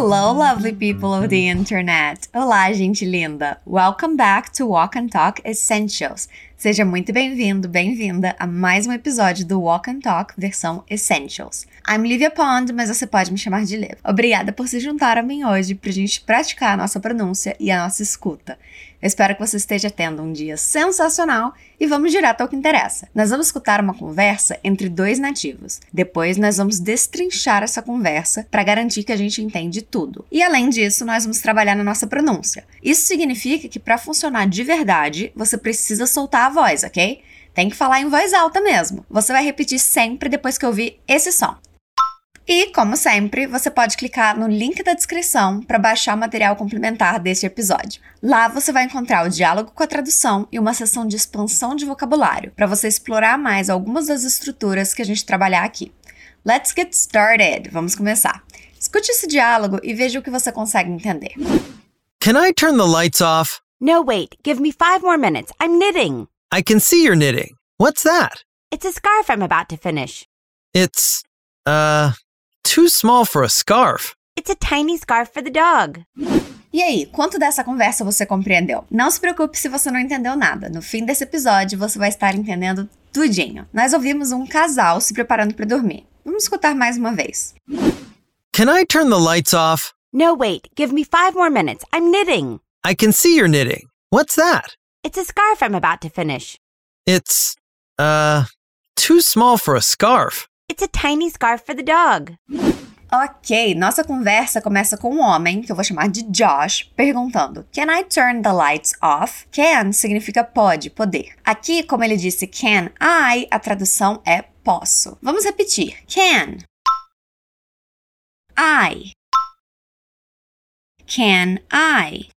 Hello, lovely people of the internet! Olá, gente linda! Welcome back to Walk and Talk Essentials. Seja muito bem-vindo, bem-vinda a mais um episódio do Walk and Talk versão Essentials. I'm Livia Pond, mas você pode me chamar de Liv. Obrigada por se juntar a mim hoje pra gente praticar a nossa pronúncia e a nossa escuta. Eu espero que você esteja tendo um dia sensacional e vamos direto ao que interessa. Nós vamos escutar uma conversa entre dois nativos. Depois nós vamos destrinchar essa conversa para garantir que a gente entende tudo. E além disso, nós vamos trabalhar na nossa pronúncia. Isso significa que para funcionar de verdade, você precisa soltar a voz, ok? Tem que falar em voz alta mesmo. Você vai repetir sempre depois que ouvir esse som. E, como sempre, você pode clicar no link da descrição para baixar o material complementar deste episódio. Lá você vai encontrar o diálogo com a tradução e uma sessão de expansão de vocabulário, para você explorar mais algumas das estruturas que a gente trabalhar aqui. Let's get started! Vamos começar. Escute esse diálogo e veja o que você consegue entender. Can I turn the lights off? No, wait. Give me five more minutes. I'm knitting. I can see you're knitting. What's that? It's a scarf I'm about to finish. It's, uh, too small for a scarf. It's a tiny scarf for the dog. E aí, quanto dessa conversa você compreendeu? Não se preocupe se você não entendeu nada. No fim desse episódio, você vai estar entendendo tudinho. Nós ouvimos um casal se preparando para dormir. Vamos escutar mais uma vez. Can I turn the lights off? No, wait. Give me five more minutes. I'm knitting. I can see you're knitting. What's that? It's a scarf I'm about to finish. It's, uh, too small for a scarf. It's a tiny scarf for the dog. Ok, nossa conversa começa com um homem, que eu vou chamar de Josh, perguntando: Can I turn the lights off? Can significa pode, poder. Aqui, como ele disse can I, a tradução é posso. Vamos repetir: Can I? Can I?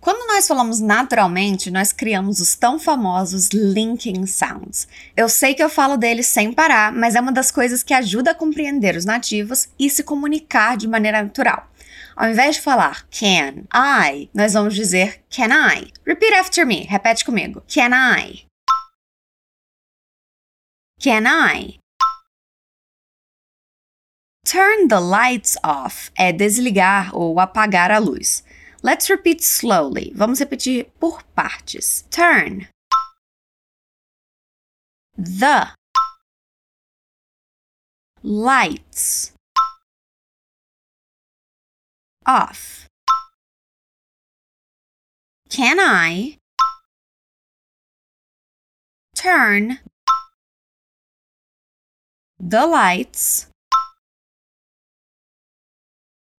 Quando nós falamos naturalmente, nós criamos os tão famosos linking sounds. Eu sei que eu falo deles sem parar, mas é uma das coisas que ajuda a compreender os nativos e se comunicar de maneira natural. Ao invés de falar can I, nós vamos dizer can I. Repeat after me. Repete comigo. Can I? Can I? Turn the lights off é desligar ou apagar a luz. Let's repeat slowly. Vamos repetir por partes. Turn. The. Lights. Off. Can I turn the lights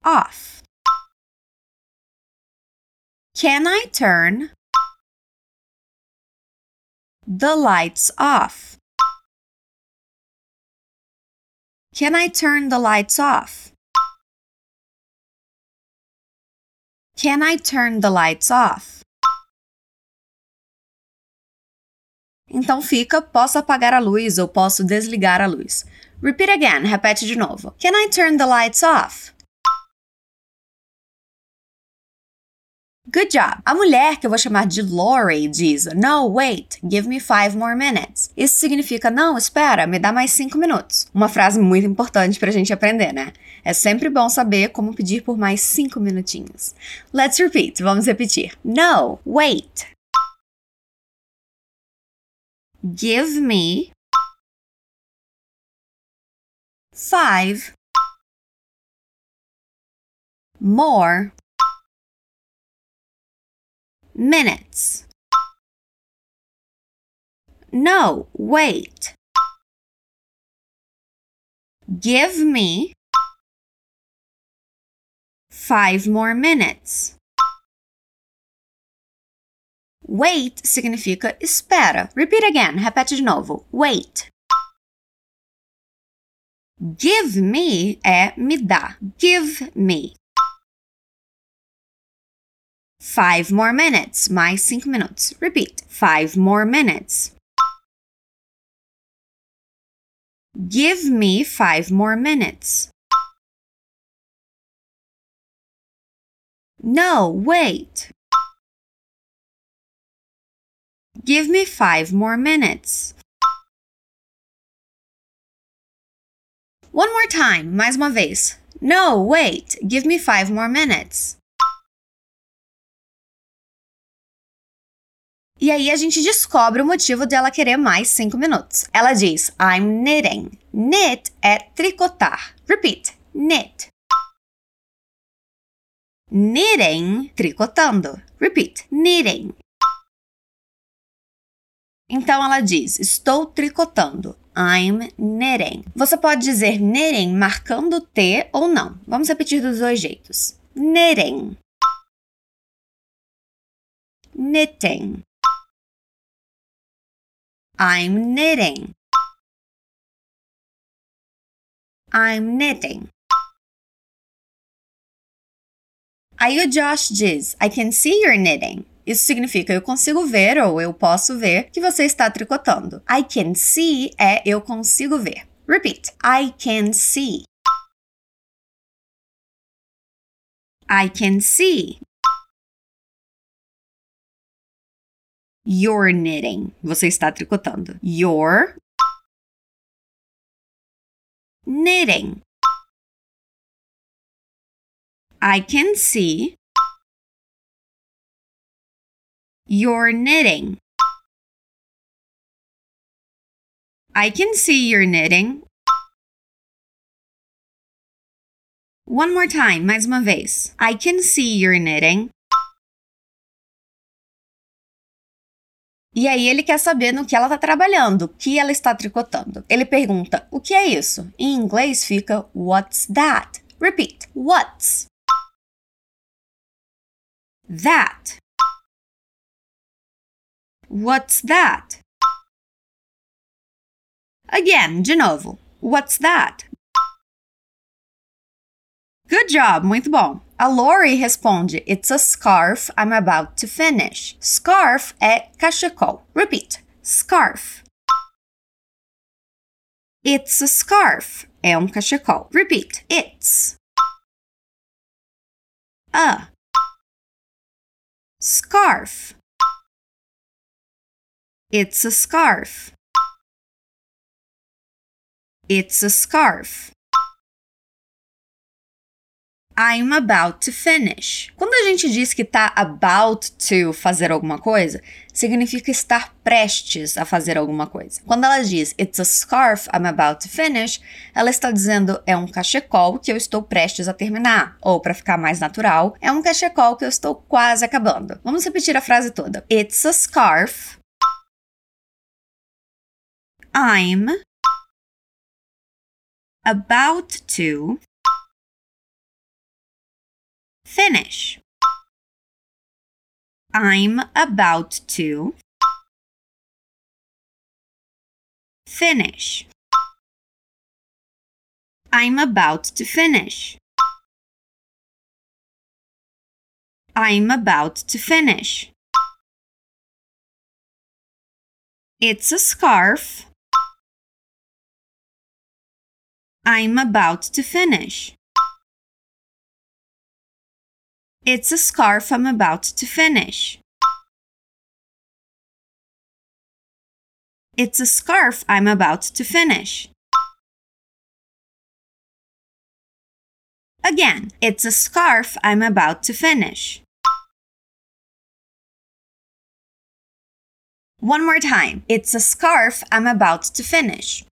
off? Can I turn the lights off? Can I turn the lights off? Can I turn the lights off? Então fica posso apagar a luz ou posso desligar a luz. Repeat again, repete de novo. Can I turn the lights off? Good job! A mulher, que eu vou chamar de Lori, diz: No, wait, give me five more minutes. Isso significa: Não, espera, me dá mais cinco minutos. Uma frase muito importante pra gente aprender, né? É sempre bom saber como pedir por mais cinco minutinhos. Let's repeat, vamos repetir. No, wait. Give me five more minutes. No, wait. Give me five more minutes. Wait significa espera. Repeat again. Repete de novo. Wait. Give me é me dá. Give me. Five more minutes. Mais cinco minutos. Repeat. Five more minutes. Give me five more minutes. No, wait. Give me five more minutes. One more time, mais uma vez. No, wait, give me five more minutes. E aí a gente descobre o motivo dela querer mais cinco minutos. Ela diz: I'm knitting. Knit é tricotar. Repeat: knit. Knitting, tricotando. Repeat: knitting. Então ela diz: Estou tricotando. I'm knitting. Você pode dizer knitting marcando T ou não. Vamos repetir dos dois jeitos. Knitting. Knitting. I'm knitting. I'm knitting. Aí o Josh diz: I can see you're knitting. Isso significa eu consigo ver ou eu posso ver que você está tricotando. I can see é eu consigo ver. Repeat. I can see. I can see. You're knitting. Você está tricotando. You're knitting. I can see you're knitting. I can see you're knitting. One more time, mais uma vez. I can see you're knitting. E aí ele quer saber no que ela está trabalhando, o que ela está tricotando. Ele pergunta: "O que é isso?" Em inglês fica "What's that?" Repeat: "What's?" That. What's that? Again, de novo. What's that? Good job, muito bom. A Lori responde: It's a scarf I'm about to finish. Scarf é cachecol. Repeat: scarf. It's a scarf é um cachecol. Repeat: It's. A. Scarf. It's a scarf. It's a scarf. I'm about to finish. Quando a gente diz que está about to fazer alguma coisa, significa estar prestes a fazer alguma coisa. Quando ela diz It's a scarf I'm about to finish, ela está dizendo é um cachecol que eu estou prestes a terminar. Ou, para ficar mais natural, é um cachecol que eu estou quase acabando. Vamos repetir a frase toda. It's a scarf I'm about to finish. I'm about to finish. I'm about to finish. I'm about to finish. It's a scarf. I'm about to finish. It's a scarf I'm about to finish. It's a scarf I'm about to finish. Again, it's a scarf I'm about to finish. One more time. It's a scarf I'm about to finish.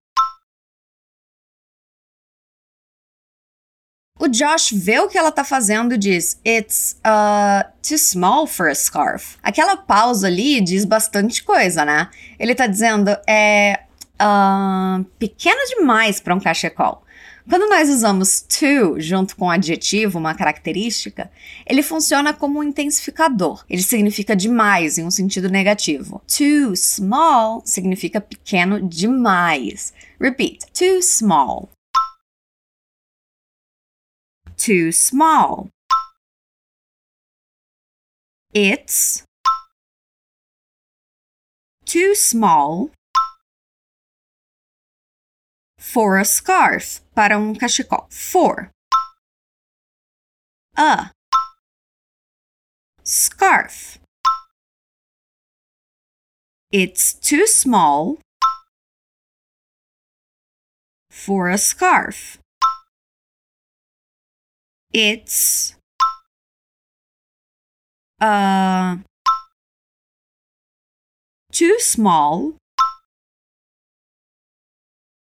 O Josh vê o que ela tá fazendo e diz: It's uh, too small for a scarf. Aquela pausa ali diz bastante coisa, né? Ele tá dizendo: é uh, pequeno demais para um cachecol. Quando nós usamos to junto com um adjetivo, uma característica, ele funciona como um intensificador. Ele significa demais em um sentido negativo. Too small significa pequeno demais. Repeat: too small too small. It's too small for a scarf, para um cachecol. For a scarf. It's too small for a scarf. It's uh too small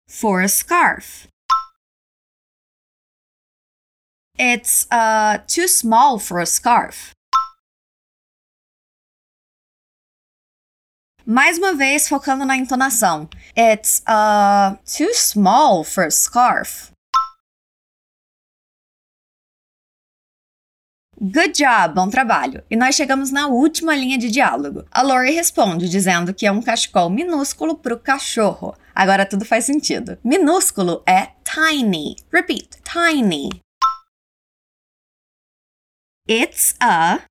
for a scarf. It's uh too small for a scarf. Mais uma vez focando na entonação. It's uh too small for a scarf. Good job, bom trabalho. E nós chegamos na última linha de diálogo. A Lori responde dizendo que é um cachecol minúsculo para o cachorro. Agora tudo faz sentido. Minúsculo é tiny. Repeat, tiny. It's a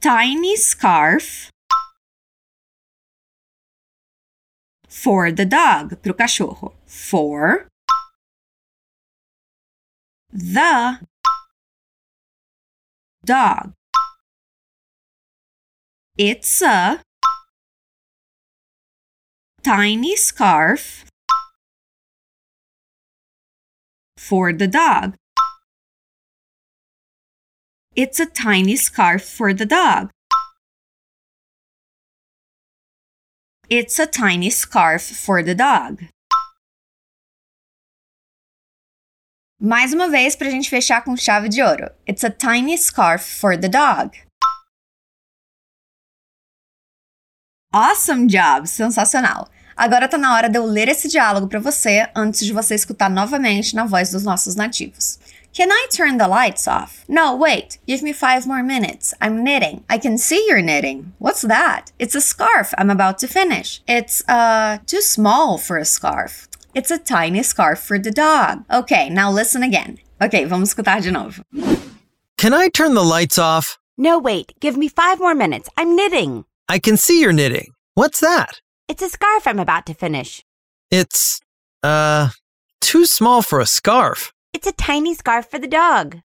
tiny scarf for the dog, para o cachorro. For the dog. It's a tiny scarf for the dog. It's a tiny scarf for the dog. It's a tiny scarf for the dog. Mais uma vez para a gente fechar com chave de ouro. It's a tiny scarf for the dog. Awesome job! Sensacional! Agora tá na hora de eu ler esse diálogo para você antes de você escutar novamente na voz dos nossos nativos. Can I turn the lights off? No, wait. Give me five more minutes. I'm knitting. I can see you're knitting. What's that? It's a scarf I'm about to finish. It's, uh, too small for a scarf. It's a tiny scarf for the dog. Okay, now listen again. Ok, vamos escutar de novo. Can I turn the lights off? No, wait. Give me five more minutes. I'm knitting. I can see you're knitting. What's that? It's a scarf I'm about to finish. It's, uh, too small for a scarf. It's a tiny scarf for the dog.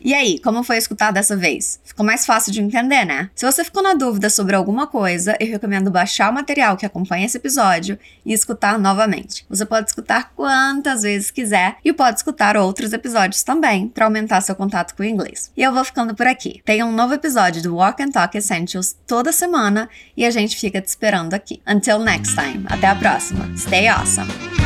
E aí, como foi escutar dessa vez? Ficou mais fácil de entender, né? Se você ficou na dúvida sobre alguma coisa, eu recomendo baixar o material que acompanha esse episódio e escutar novamente. Você pode escutar quantas vezes quiser e pode escutar outros episódios também para aumentar seu contato com o inglês. E eu vou ficando por aqui. Tem um novo episódio do Walk and Talk Essentials toda semana e a gente fica te esperando aqui. Until next time. Até a próxima. Stay awesome.